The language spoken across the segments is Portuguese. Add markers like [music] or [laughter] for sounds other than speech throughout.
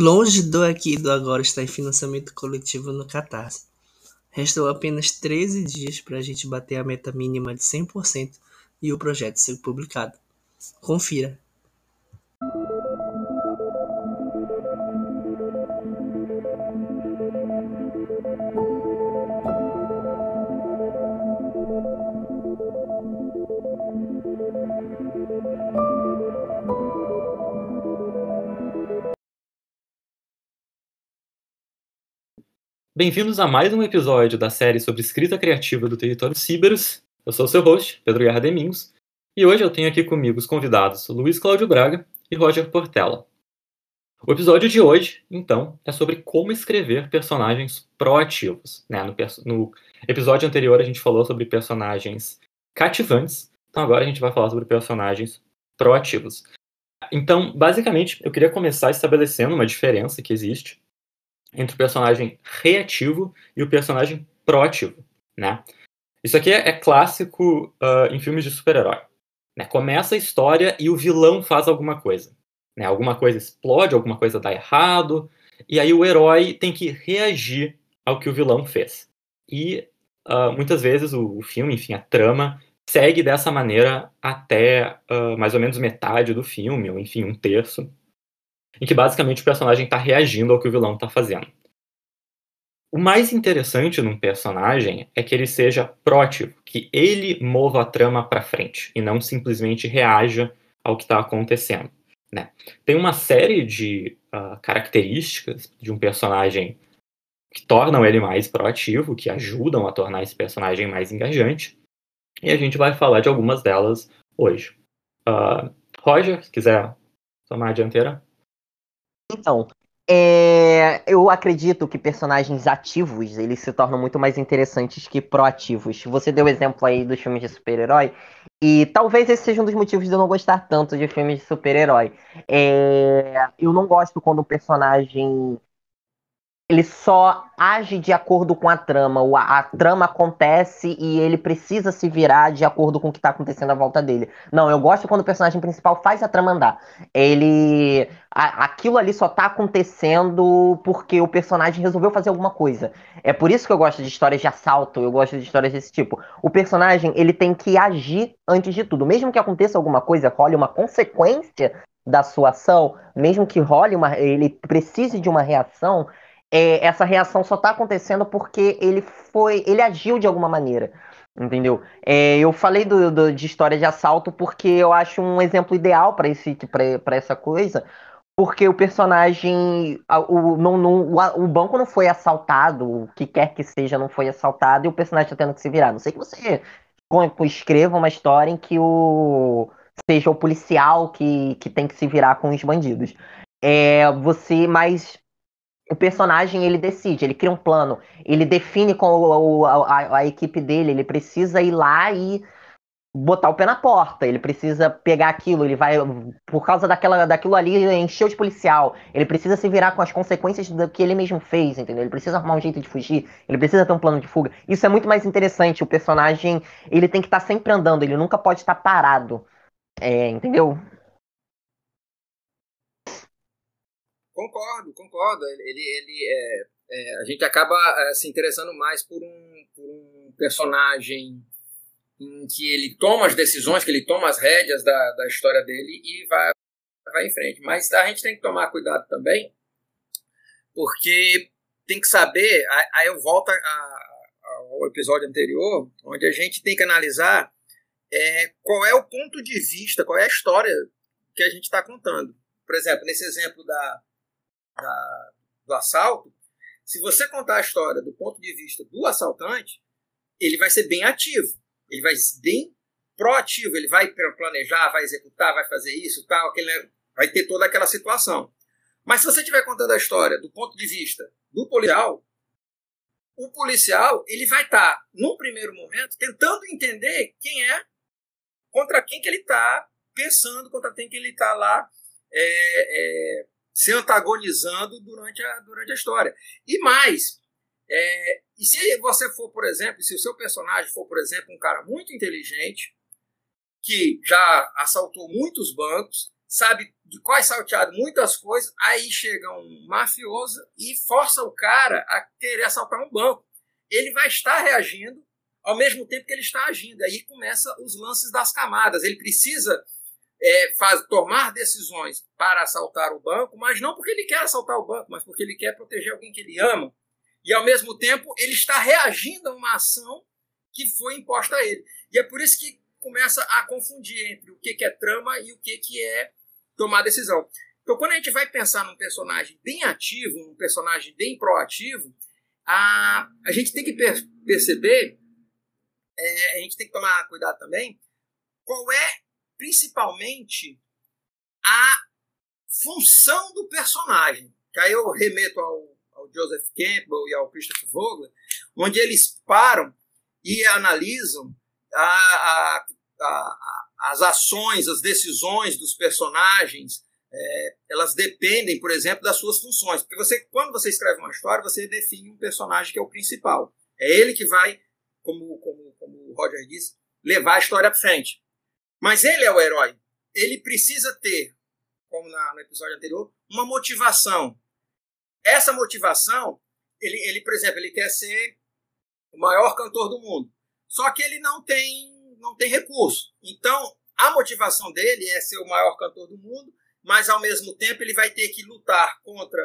Longe do aqui do agora está em financiamento coletivo no Catarse. Restou apenas 13 dias para a gente bater a meta mínima de 100% e o projeto ser publicado. Confira! Bem-vindos a mais um episódio da série sobre escrita criativa do Território Ciberos. Eu sou o seu host, Pedro Guerra Demingos, e hoje eu tenho aqui comigo os convidados Luiz Cláudio Braga e Roger Portela. O episódio de hoje, então, é sobre como escrever personagens proativos. Né? No, no episódio anterior a gente falou sobre personagens cativantes, então agora a gente vai falar sobre personagens proativos. Então, basicamente, eu queria começar estabelecendo uma diferença que existe entre o personagem reativo e o personagem proativo, né? Isso aqui é, clássico uh, em filmes de super-herói. Né? Começa a história e o vilão faz alguma coisa. Né? Alguma coisa explode, alguma coisa dá errado, e aí o herói tem que reagir ao que o vilão fez. E uh, muitas vezes o, o, filme, enfim, a trama, segue dessa maneira até uh, mais ou menos metade do filme, ou enfim, um terço em que basicamente o personagem está reagindo ao que o vilão está fazendo. O mais interessante num personagem é que ele seja proativo, que ele mova a trama para frente e não simplesmente reaja ao que está acontecendo. Né? Tem uma série de uh, características de um personagem que tornam ele mais proativo, que ajudam a tornar esse personagem mais engajante, e a gente vai falar de algumas delas hoje. Uh, Roger, se quiser tomar a dianteira. Então, é, eu acredito que personagens ativos eles se tornam muito mais interessantes que proativos. Você deu o exemplo aí dos filmes de super-herói, e talvez esse seja um dos motivos de eu não gostar tanto de filmes de super-herói. É, eu não gosto quando o personagem ele só age de acordo com a trama. A, a, trama acontece e ele precisa se virar de acordo com o que está acontecendo à volta dele. Não, eu gosto quando o personagem principal faz a trama andar. Ele. A, aquilo ali só está acontecendo porque o personagem resolveu fazer alguma coisa. É por isso que eu gosto de histórias de assalto, eu gosto de histórias desse tipo. O personagem, ele tem que agir antes de tudo. Mesmo que aconteça alguma coisa, role uma consequência da sua ação, mesmo que role uma. ele precise de uma reação é, essa reação só está acontecendo porque ele foi, ele agiu de alguma maneira, entendeu? É, eu falei do, do, de história de assalto porque eu acho um exemplo ideal para esse para essa coisa, porque o personagem, o, não, não, o, banco não foi assaltado, o que quer que seja não foi assaltado e o personagem está tendo que se virar. Não sei que você escreva uma história em que o seja o policial que, que tem que se virar com os bandidos. É, você, mas o personagem ele decide, ele cria um plano, ele define com a, a, a, equipe dele, ele precisa ir lá e botar o pé na porta, ele precisa pegar aquilo, ele vai, por causa daquela, daquilo ali, encheu de policial, ele precisa se virar com as consequências do que ele mesmo fez, entendeu? Ele precisa arrumar um jeito de fugir, ele precisa ter um plano de fuga. Isso é muito mais interessante, o personagem, ele tem que estar tá sempre andando, ele nunca pode estar tá parado, é, entendeu? Concordo, concordo. Ele, ele é, é, a gente acaba é, se interessando mais por um, por um personagem em que ele toma as decisões, que ele toma as rédeas da, da história dele e vai, vai em frente. Mas a gente tem que tomar cuidado também, porque tem que saber. Aí eu volto a, a, ao episódio anterior, onde a gente tem que analisar é, qual é o ponto de vista, qual é a história que a gente está contando. Por exemplo, nesse exemplo da, da, do assalto, se você contar a história do ponto de vista do assaltante, ele vai ser bem ativo, ele vai ser bem proativo, ele vai planejar, vai executar, vai fazer isso, tal, aquele, vai ter toda aquela situação. Mas se você estiver contando a história do ponto de vista do policial, o policial ele vai estar, tá, primeiro momento, tentando entender quem é, contra quem que ele está pensando, contra quem que ele está lá é, é, se antagonizando durante a, durante a história. E mais, é, e se você for, por exemplo, se o seu personagem for, por exemplo, um cara muito inteligente, que já assaltou muitos bancos, sabe de quais salteado muitas coisas, aí chega um mafioso e força o cara a querer assaltar um banco. Ele vai estar reagindo ao mesmo tempo que ele está agindo. Aí começa os lances das camadas. Ele precisa é, faz, tomar decisões para assaltar o banco, mas não porque ele quer assaltar o banco, mas porque ele quer proteger alguém que ele ama. E ao mesmo tempo ele está reagindo a uma ação que foi imposta a ele. E é por isso que começa a confundir entre o que é trama e o que é tomar decisão. Então, quando a gente vai pensar num personagem bem ativo, um personagem bem proativo, a, a gente tem que per perceber, é, a gente tem que tomar cuidado também, qual é principalmente a função do personagem. Que aí eu remeto ao, ao Joseph Campbell e ao Christopher Vogler, onde eles param e analisam a, a, a, as ações, as decisões dos personagens, é, elas dependem, por exemplo, das suas funções. Porque você, quando você escreve uma história, você define um personagem que é o principal. É ele que vai, como, como, como o Roger disse, levar a história à frente. Mas ele é o herói. Ele precisa ter, como na, no episódio anterior, uma motivação. Essa motivação, ele, ele, por exemplo, ele quer ser o maior cantor do mundo. Só que ele não tem, não tem recurso. Então, a motivação dele é ser o maior cantor do mundo, mas ao mesmo tempo ele vai ter que lutar contra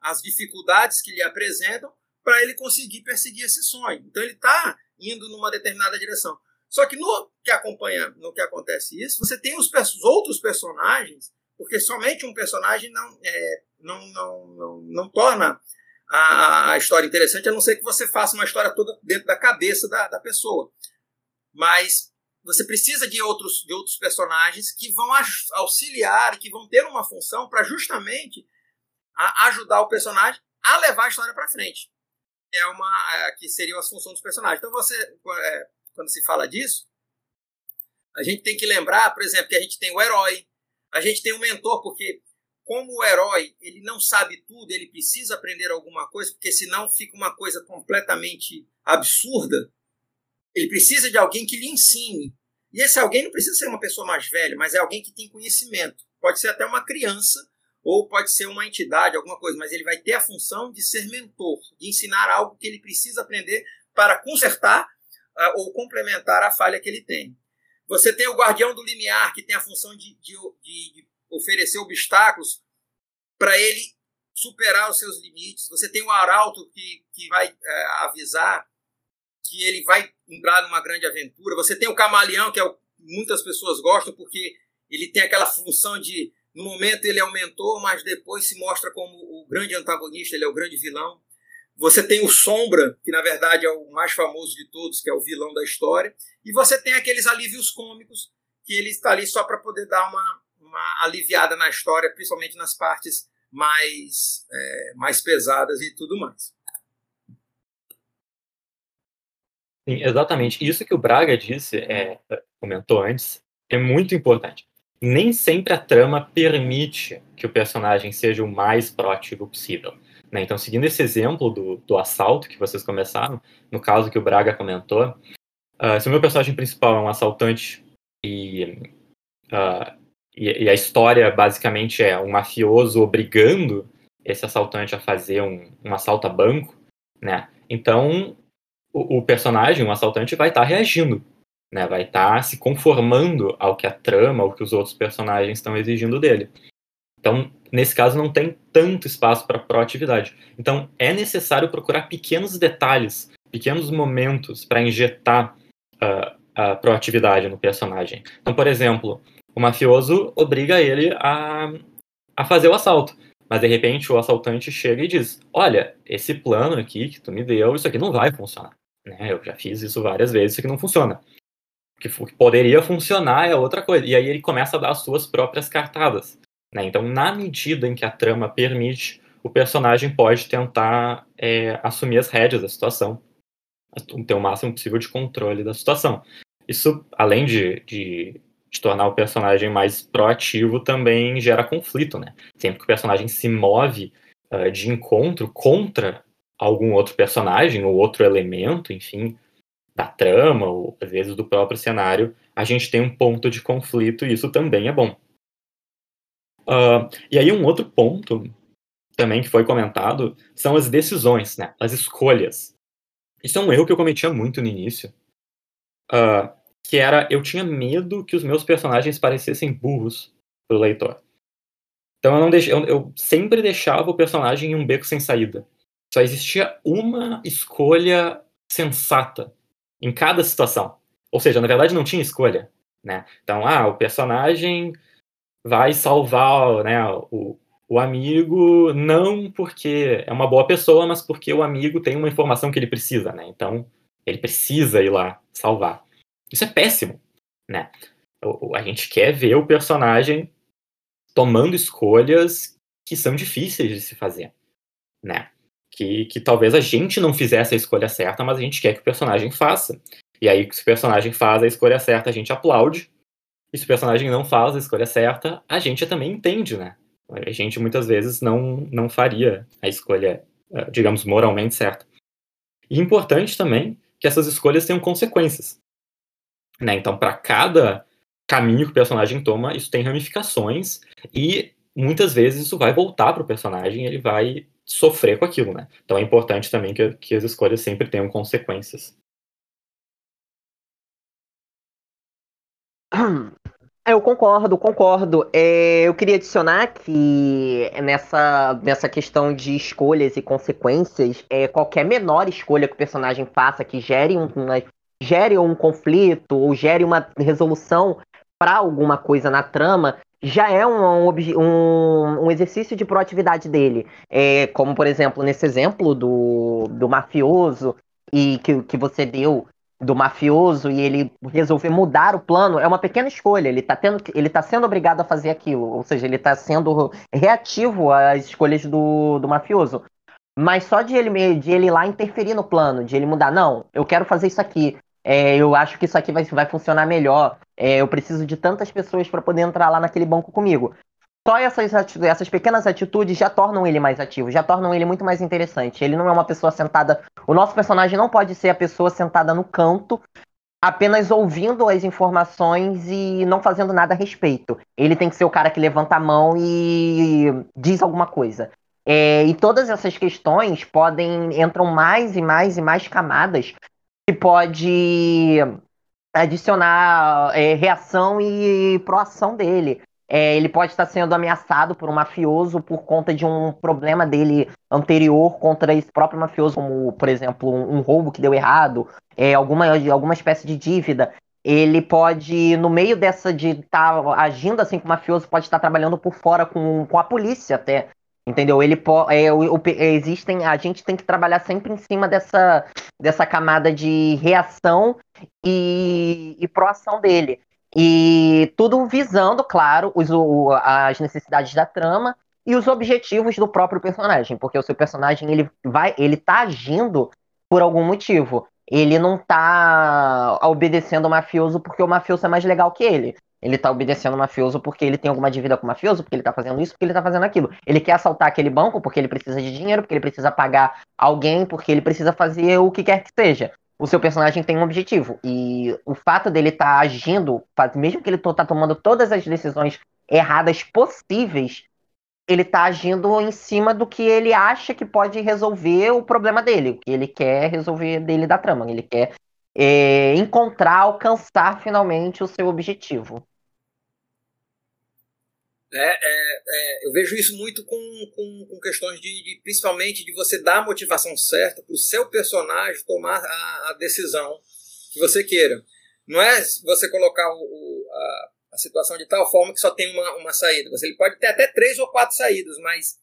as dificuldades que lhe apresentam para ele conseguir perseguir esse sonho. Então ele está indo numa determinada direção. Só que no que acompanha, no que acontece isso, você tem os outros personagens, porque somente um personagem não, é, não, não, não, não torna a, a, história interessante, a não ser que você faça uma história toda dentro da cabeça da, da pessoa. Mas você precisa de outros, de outros personagens que vão auxiliar, que vão ter uma função para justamente a, ajudar o personagem a levar a história para frente. É uma é, que seriam as funções dos personagens. Então você, é, quando se fala disso, a gente tem que lembrar, por exemplo, que a gente tem o herói, a gente tem o mentor, porque como o herói ele não sabe tudo, ele precisa aprender alguma coisa, porque senão fica uma coisa completamente absurda. Ele precisa de alguém que lhe ensine. E esse alguém não precisa ser uma pessoa mais velha, mas é alguém que tem conhecimento. Pode ser até uma criança, ou pode ser uma entidade, alguma coisa, mas ele vai ter a função de ser mentor, de ensinar algo que ele precisa aprender para consertar uh, ou complementar a falha que ele tem. Você tem o guardião do limiar, que tem a função de, de, de oferecer obstáculos para ele superar os seus limites. Você tem o arauto que, que vai é, avisar que ele vai entrar numa grande aventura. Você tem o camaleão, que é o, muitas pessoas gostam porque ele tem aquela função de, no momento ele é o mentor, mas depois se mostra como o grande antagonista, ele é o grande vilão. Você tem o Sombra, que na verdade é o mais famoso de todos, que é o vilão da história. E você tem aqueles alívios cômicos, que ele está ali só para poder dar uma, uma aliviada na história, principalmente nas partes mais, é, mais pesadas e tudo mais. Sim, exatamente. Isso que o Braga disse, é, comentou antes, é muito importante. Nem sempre a trama permite que o personagem seja o mais proativo possível. Né? Então, seguindo esse exemplo do, do assalto que vocês começaram, no caso que o Braga comentou, uh, se o meu personagem principal é um assaltante e, uh, e, e, a história basicamente é um mafioso obrigando esse assaltante a fazer um, um assalto a banco, né? Então, o, o personagem, o assaltante, vai estar tá reagindo, né? Vai estar tá se conformando ao que a trama, ao que os outros personagens estão exigindo dele. Então, nesse caso, não tem tanto espaço para proatividade. Então, é necessário procurar pequenos detalhes, pequenos momentos para injetar uh, a proatividade no personagem. Então, por exemplo, o mafioso obriga ele a, a fazer o assalto. Mas de repente o assaltante chega e diz: Olha, esse plano aqui que tu me deu, isso aqui não vai funcionar. Né? Eu já fiz isso várias vezes, isso aqui não funciona. O que poderia funcionar é outra coisa. E aí ele começa a dar as suas próprias cartadas. Né? Então, na medida em que a trama permite, o personagem pode tentar é, assumir as rédeas da situação, ter o máximo possível de controle da situação. Isso, além de, de, de, tornar o personagem mais proativo, também gera conflito, né? Sempre que o personagem se move uh, de encontro contra algum outro personagem ou outro elemento, enfim, da trama ou às vezes do próprio cenário, a gente tem um ponto de conflito e isso também é bom. Uh, e aí um outro ponto também que foi comentado são as decisões, né? As escolhas. Isso é um erro que eu cometia muito no início. Uh, que era, eu tinha medo que os meus personagens parecessem burros pro leitor. Então eu, não eu, eu sempre deixava o personagem em um beco sem saída. Só existia uma escolha sensata em cada situação. Ou seja, na verdade não tinha escolha. Né? Então, ah, o personagem vai salvar né, o, o amigo não porque é uma boa pessoa, mas porque o amigo tem uma informação que ele precisa, né? Então, ele precisa ir lá salvar. Isso é péssimo, né? A gente quer ver o personagem tomando escolhas que são difíceis de se fazer, né? Que, que talvez a gente não fizesse a escolha certa, mas a gente quer que o personagem faça. E aí, se o personagem faz a escolha certa, a gente aplaude. E se o personagem não faz a escolha certa, a gente também entende, né? A gente muitas vezes não, não faria a escolha, eh, digamos, moralmente certa. E importante também que essas escolhas tenham consequências. Né? Então, para cada caminho que o personagem toma, isso tem ramificações e muitas vezes isso vai voltar para o personagem ele vai sofrer com aquilo. Né? Então, é importante também que, que as escolhas sempre tenham consequências. [clears throat] Eu concordo, concordo. É, eu queria adicionar que nessa, nessa questão de escolhas e consequências, é, qualquer menor escolha que o personagem faça que gere um, uma, gere um conflito ou gere uma resolução para alguma coisa na trama, já é um, um, um exercício de proatividade dele. É, como, por exemplo, nesse exemplo do, do mafioso e que, que você deu do mafioso e ele resolver mudar o plano é uma pequena escolha. Ele está tendo, ele tá sendo obrigado a fazer aquilo, ou seja, ele está sendo reativo às escolhas do, do mafioso. Mas só de ele, de ele ir lá interferir no plano, de ele mudar, não, eu quero fazer isso aqui. É, eu acho que isso aqui vai, vai funcionar melhor. É, eu preciso de tantas pessoas para poder entrar lá naquele banco comigo. Só essas, essas pequenas atitudes já tornam ele mais ativo, já tornam ele muito mais interessante. Ele não é uma pessoa sentada. O nosso personagem não pode ser a pessoa sentada no canto, apenas ouvindo as informações e não fazendo nada a respeito. Ele tem que ser o cara que levanta a mão e diz alguma coisa. É, e todas essas questões podem entram mais e mais e mais camadas que pode adicionar é, reação e proação dele. É, ele pode estar sendo ameaçado por um mafioso por conta de um problema dele anterior contra esse próprio mafioso, como, por exemplo, um, um roubo que deu errado, é, alguma, alguma espécie de dívida. Ele pode, no meio dessa de estar tá agindo assim com o mafioso, pode estar trabalhando por fora com, com a polícia até. Entendeu? Ele é, o, o, existem, a gente tem que trabalhar sempre em cima dessa, dessa camada de reação e, e proação dele. E tudo visando, claro, os, o, as necessidades da trama e os objetivos do próprio personagem, porque o seu personagem ele vai, ele tá agindo por algum motivo. Ele não tá obedecendo o mafioso porque o mafioso é mais legal que ele. Ele tá obedecendo o mafioso porque ele tem alguma dívida com o mafioso, porque ele tá fazendo isso, porque ele tá fazendo aquilo. Ele quer assaltar aquele banco porque ele precisa de dinheiro, porque ele precisa pagar alguém, porque ele precisa fazer o que quer que seja o seu personagem tem um objetivo. E o fato dele estar tá agindo, mesmo que ele tá tomando todas as decisões erradas possíveis, ele está agindo em cima do que ele acha que pode resolver o problema dele, o que ele quer resolver dele da trama. Ele quer é, encontrar, alcançar finalmente o seu objetivo. É, é, eu vejo isso muito com, com, com questões de, de, principalmente de você dar a motivação certa para o seu personagem tomar a, a, decisão que você queira. Não é você colocar o, o, a, a, situação de tal forma que só tem uma, uma saída. Você, ele pode ter até três ou quatro saídas, mas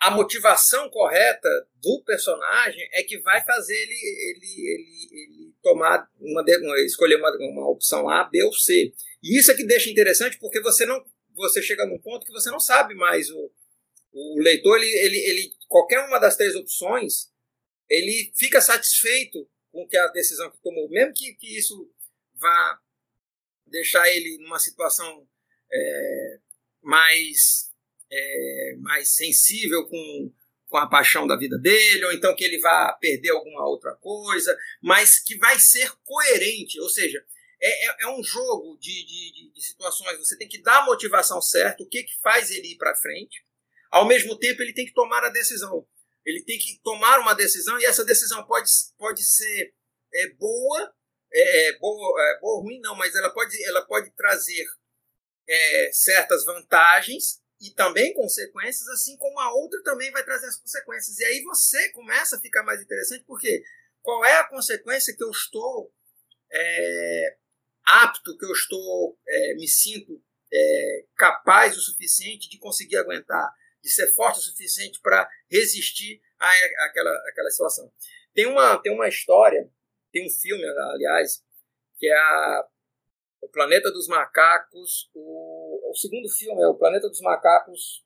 a motivação correta do personagem é que vai fazer ele, ele, ele, ele tomar uma, escolher uma, uma opção A, B ou C. E isso é que deixa interessante porque você não você chega num ponto que você não sabe mais o, o leitor ele, ele, ele qualquer uma das três opções ele fica satisfeito com que a decisão que tomou. Mesmo que, que isso vá deixar ele numa situação é, mais é, mais sensível com, com a paixão da vida dele ou então que ele vá perder alguma outra coisa mas que vai ser coerente ou seja é, é, é um jogo de, de, de, situações. Você tem que dar a motivação certa, o que, que faz ele ir para frente. Ao mesmo tempo, ele tem que tomar a decisão. Ele tem que tomar uma decisão e essa decisão pode, pode ser é, boa, é, é boa, é, boa ruim não, mas ela pode, ela pode trazer é, certas vantagens e também consequências, assim como a outra também vai trazer as consequências. E aí você começa a ficar mais interessante, porque qual é a consequência que eu estou é, apto, que eu estou, é, me sinto é, capaz o suficiente de conseguir aguentar, de ser forte o suficiente para resistir à, àquela, àquela situação. Tem uma, tem uma história, tem um filme, aliás, que é a, O Planeta dos Macacos. O, o segundo filme é O Planeta dos Macacos.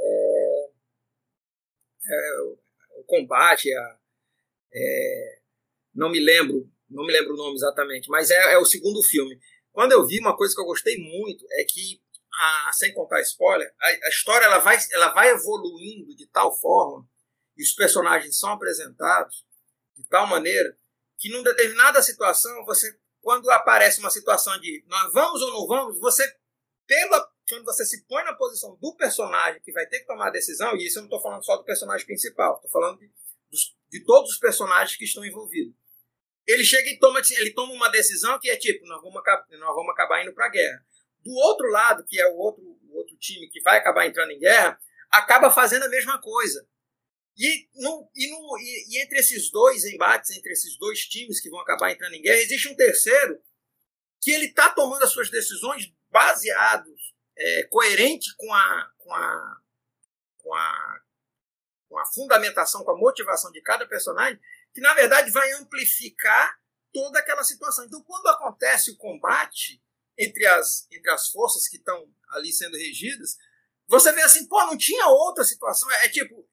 É, é, o combate, a, é, não me lembro não me lembro o nome exatamente, mas é, é o segundo filme. Quando eu vi, uma coisa que eu gostei muito é que, a, sem contar spoiler, a, a história ela vai, ela vai evoluindo de tal forma e os personagens são apresentados de tal maneira que numa determinada situação, você quando aparece uma situação de nós vamos ou não vamos, você pela quando você se põe na posição do personagem que vai ter que tomar a decisão, e isso eu não estou falando só do personagem principal, estou falando de, de todos os personagens que estão envolvidos ele chega e toma, ele toma uma decisão que é tipo, nós vamos, nós vamos acabar indo para a guerra. Do outro lado, que é o outro, o outro time que vai acabar entrando em guerra, acaba fazendo a mesma coisa. E, no, e, no, e, e, entre esses dois embates, entre esses dois times que vão acabar entrando em guerra, existe um terceiro que ele está tomando as suas decisões baseados, é, coerente com a, com, a, com, a, com a fundamentação, com a motivação de cada personagem, que na verdade vai amplificar toda aquela situação. Então, quando acontece o combate entre as, entre as forças que estão ali sendo regidas, você vê assim, pô, não tinha outra situação. É, é tipo,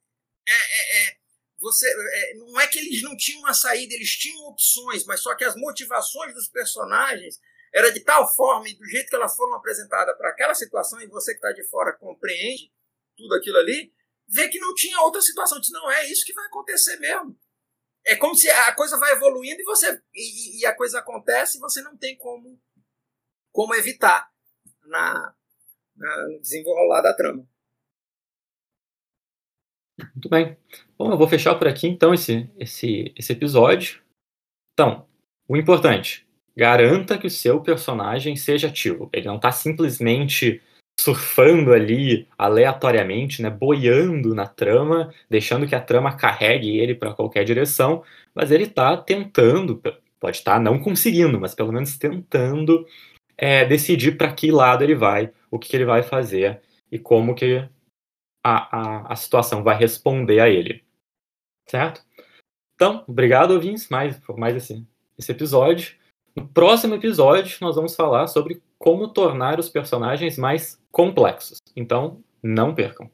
é, é, é você, é, não é que eles não tinham uma saída, eles tinham opções, mas só que as motivações dos personagens era de tal forma e do jeito que elas foram apresentadas para aquela situação e você que está de fora compreende tudo aquilo ali, vê que não tinha outra situação. Diz, não, é isso que vai acontecer mesmo é como se a coisa vai evoluindo e você e, e, a coisa acontece e você não tem como como evitar na, na no desenrolar da trama. Muito bem. Bom, eu vou fechar por aqui então esse esse esse episódio. Então, o importante, garanta que o seu personagem seja ativo. Ele não está simplesmente surfando ali aleatoriamente, né, boiando na trama, deixando que a trama carregue ele para qualquer direção, mas ele está tentando, pode estar tá não conseguindo, mas pelo menos tentando é, decidir para que lado ele vai, o que, que, ele vai fazer e como que a, a, a situação vai responder a ele, certo? Então, obrigado, ouvintes, mais, por mais esse, esse episódio. No próximo episódio, nós vamos falar sobre como tornar os personagens mais complexos. Então, não percam.